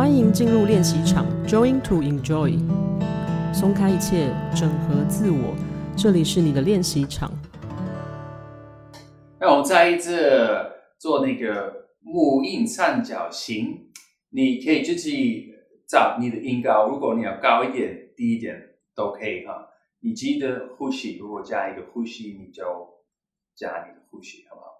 欢迎进入练习场，Join to enjoy，松开一切，整合自我，这里是你的练习场。那我们在这做那个木印三角形，你可以自己找你的音高，如果你要高一点、低一点都可以哈。以及的呼吸，如果加一个呼吸，你就加你的呼吸好不好？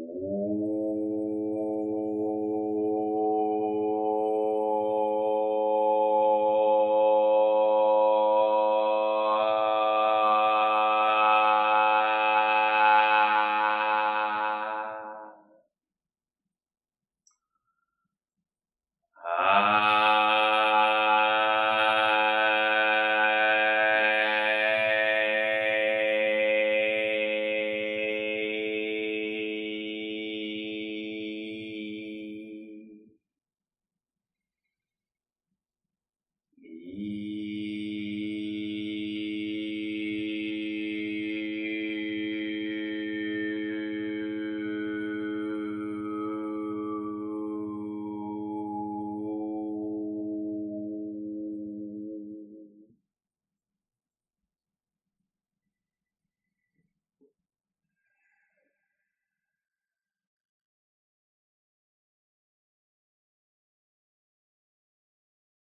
Oh.